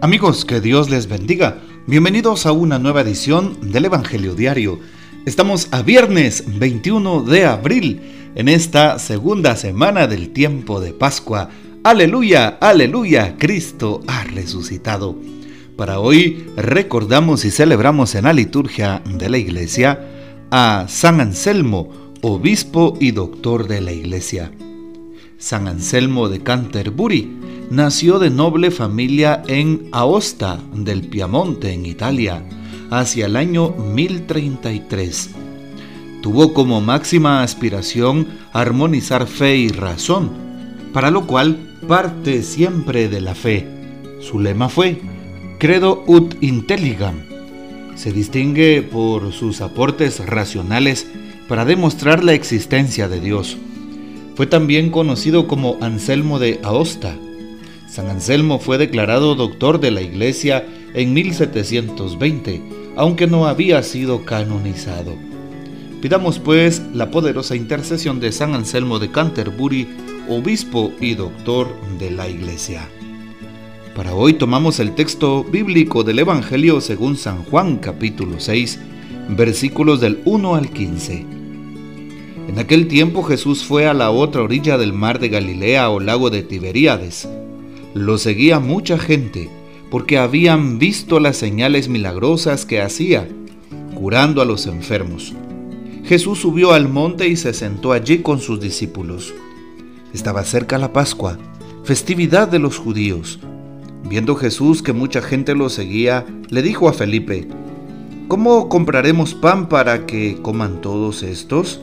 Amigos, que Dios les bendiga. Bienvenidos a una nueva edición del Evangelio Diario. Estamos a viernes 21 de abril, en esta segunda semana del tiempo de Pascua. Aleluya, aleluya, Cristo ha resucitado. Para hoy recordamos y celebramos en la liturgia de la iglesia a San Anselmo, obispo y doctor de la iglesia. San Anselmo de Canterbury nació de noble familia en Aosta del Piamonte, en Italia, hacia el año 1033. Tuvo como máxima aspiración armonizar fe y razón, para lo cual parte siempre de la fe. Su lema fue Credo ut intelligam. Se distingue por sus aportes racionales para demostrar la existencia de Dios. Fue también conocido como Anselmo de Aosta. San Anselmo fue declarado doctor de la Iglesia en 1720, aunque no había sido canonizado. Pidamos pues la poderosa intercesión de San Anselmo de Canterbury, obispo y doctor de la Iglesia. Para hoy tomamos el texto bíblico del Evangelio según San Juan capítulo 6, versículos del 1 al 15. En aquel tiempo Jesús fue a la otra orilla del mar de Galilea o lago de Tiberíades. Lo seguía mucha gente, porque habían visto las señales milagrosas que hacía, curando a los enfermos. Jesús subió al monte y se sentó allí con sus discípulos. Estaba cerca la Pascua, festividad de los judíos. Viendo Jesús que mucha gente lo seguía, le dijo a Felipe, ¿Cómo compraremos pan para que coman todos estos?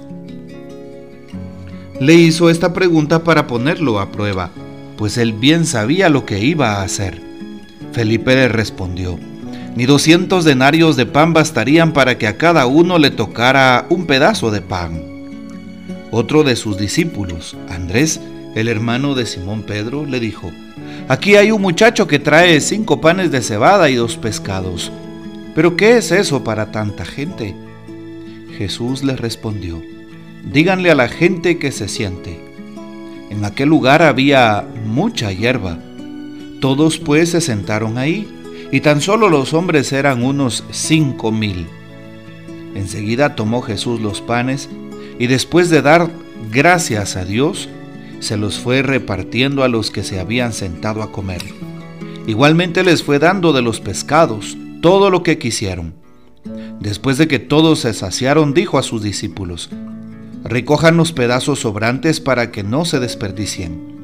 le hizo esta pregunta para ponerlo a prueba, pues él bien sabía lo que iba a hacer. Felipe le respondió, ni doscientos denarios de pan bastarían para que a cada uno le tocara un pedazo de pan. Otro de sus discípulos, Andrés, el hermano de Simón Pedro, le dijo, Aquí hay un muchacho que trae cinco panes de cebada y dos pescados. ¿Pero qué es eso para tanta gente? Jesús le respondió, díganle a la gente que se siente. En aquel lugar había mucha hierba. Todos pues se sentaron ahí, y tan solo los hombres eran unos cinco mil. Enseguida tomó Jesús los panes, y después de dar gracias a Dios, se los fue repartiendo a los que se habían sentado a comer. Igualmente les fue dando de los pescados todo lo que quisieron. Después de que todos se saciaron, dijo a sus discípulos, recojan los pedazos sobrantes para que no se desperdicien.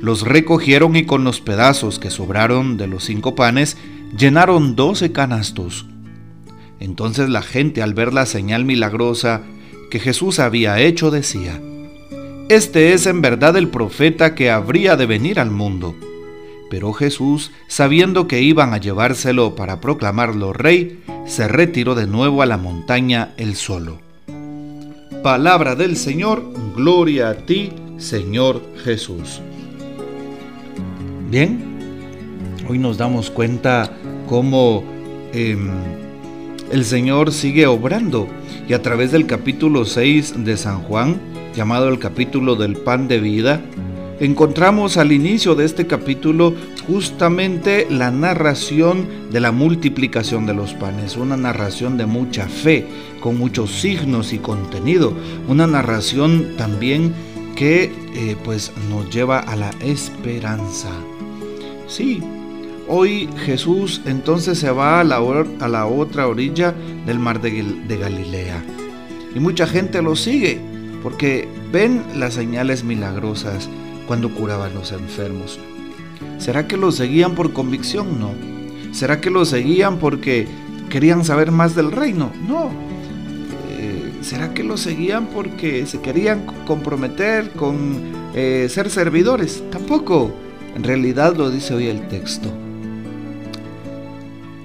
Los recogieron y con los pedazos que sobraron de los cinco panes llenaron doce canastos. Entonces la gente al ver la señal milagrosa que Jesús había hecho decía, Este es en verdad el profeta que habría de venir al mundo. Pero Jesús, sabiendo que iban a llevárselo para proclamarlo rey, se retiró de nuevo a la montaña él solo. Palabra del Señor, gloria a ti, Señor Jesús. Bien, hoy nos damos cuenta cómo em, el Señor sigue obrando y a través del capítulo 6 de San Juan, llamado el capítulo del pan de vida, encontramos al inicio de este capítulo justamente la narración de la multiplicación de los panes, una narración de mucha fe, con muchos signos y contenido, una narración también que eh, pues nos lleva a la esperanza. Sí, hoy Jesús entonces se va a la, otra orilla del mar de, de Galilea y mucha gente lo sigue porque ven las señales milagrosas cuando curaban los enfermos. ¿Será que lo seguían por convicción? No. ¿Será que lo seguían porque querían saber más del reino? No. Eh, ¿Será que lo seguían porque se querían comprometer con eh, ser servidores? Tampoco. En realidad lo dice hoy el texto.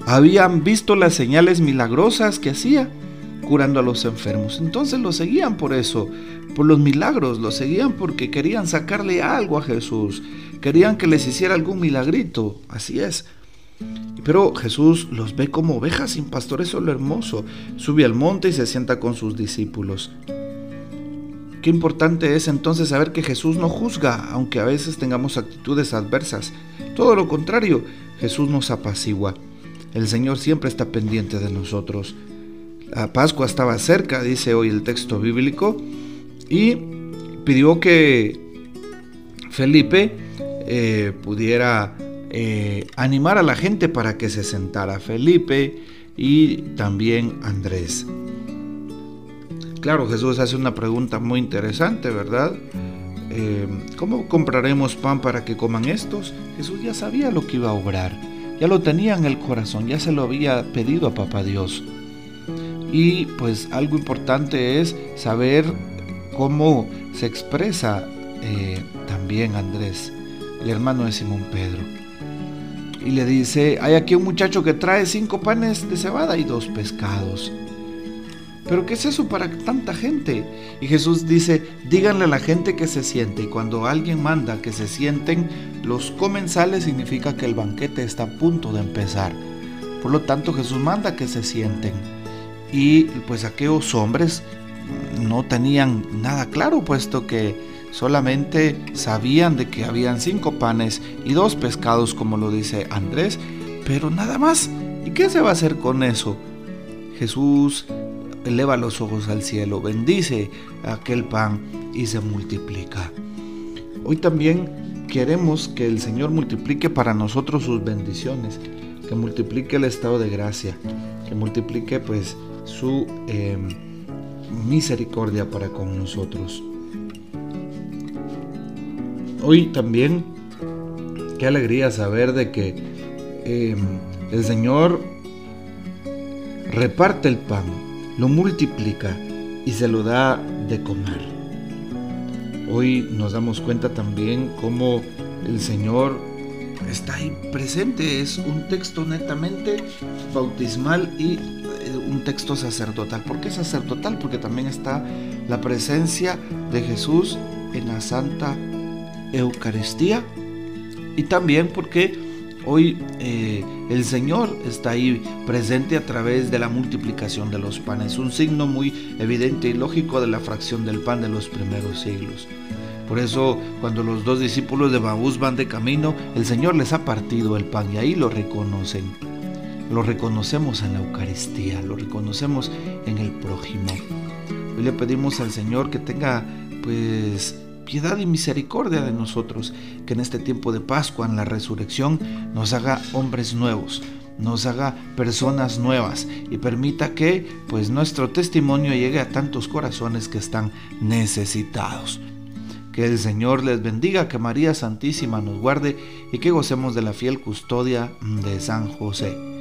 Habían visto las señales milagrosas que hacía curando a los enfermos. Entonces lo seguían por eso, por los milagros, lo seguían porque querían sacarle algo a Jesús, querían que les hiciera algún milagrito, así es. Pero Jesús los ve como ovejas sin pastor, eso es lo hermoso. Sube al monte y se sienta con sus discípulos. Qué importante es entonces saber que Jesús no juzga, aunque a veces tengamos actitudes adversas. Todo lo contrario, Jesús nos apacigua. El Señor siempre está pendiente de nosotros. La Pascua estaba cerca, dice hoy el texto bíblico, y pidió que Felipe eh, pudiera eh, animar a la gente para que se sentara. Felipe y también Andrés. Claro, Jesús hace una pregunta muy interesante, ¿verdad? Eh, ¿Cómo compraremos pan para que coman estos? Jesús ya sabía lo que iba a obrar, ya lo tenía en el corazón, ya se lo había pedido a Papá Dios. Y pues algo importante es saber cómo se expresa eh, también Andrés, el hermano de Simón Pedro. Y le dice, hay aquí un muchacho que trae cinco panes de cebada y dos pescados. Pero ¿qué es eso para tanta gente? Y Jesús dice, díganle a la gente que se siente. Y cuando alguien manda que se sienten, los comensales significa que el banquete está a punto de empezar. Por lo tanto, Jesús manda que se sienten. Y pues aquellos hombres no tenían nada claro, puesto que solamente sabían de que habían cinco panes y dos pescados, como lo dice Andrés, pero nada más. ¿Y qué se va a hacer con eso? Jesús eleva los ojos al cielo, bendice aquel pan y se multiplica. Hoy también queremos que el Señor multiplique para nosotros sus bendiciones, que multiplique el estado de gracia, que multiplique pues su em, misericordia para con nosotros. Hoy también, qué alegría saber de que em, el Señor reparte el pan, lo multiplica y se lo da de comer. Hoy nos damos cuenta también cómo el Señor está ahí presente. Es un texto netamente bautismal y eh, un texto sacerdotal. ¿Por qué sacerdotal? Porque también está la presencia de Jesús en la Santa Eucaristía y también porque hoy eh, el Señor está ahí presente a través de la multiplicación de los panes, un signo muy evidente y lógico de la fracción del pan de los primeros siglos. Por eso cuando los dos discípulos de Baús van de camino, el Señor les ha partido el pan y ahí lo reconocen. Lo reconocemos en la Eucaristía, lo reconocemos en el prójimo. Hoy le pedimos al Señor que tenga pues piedad y misericordia de nosotros, que en este tiempo de Pascua, en la resurrección, nos haga hombres nuevos, nos haga personas nuevas y permita que pues nuestro testimonio llegue a tantos corazones que están necesitados. Que el Señor les bendiga, que María Santísima nos guarde y que gocemos de la fiel custodia de San José.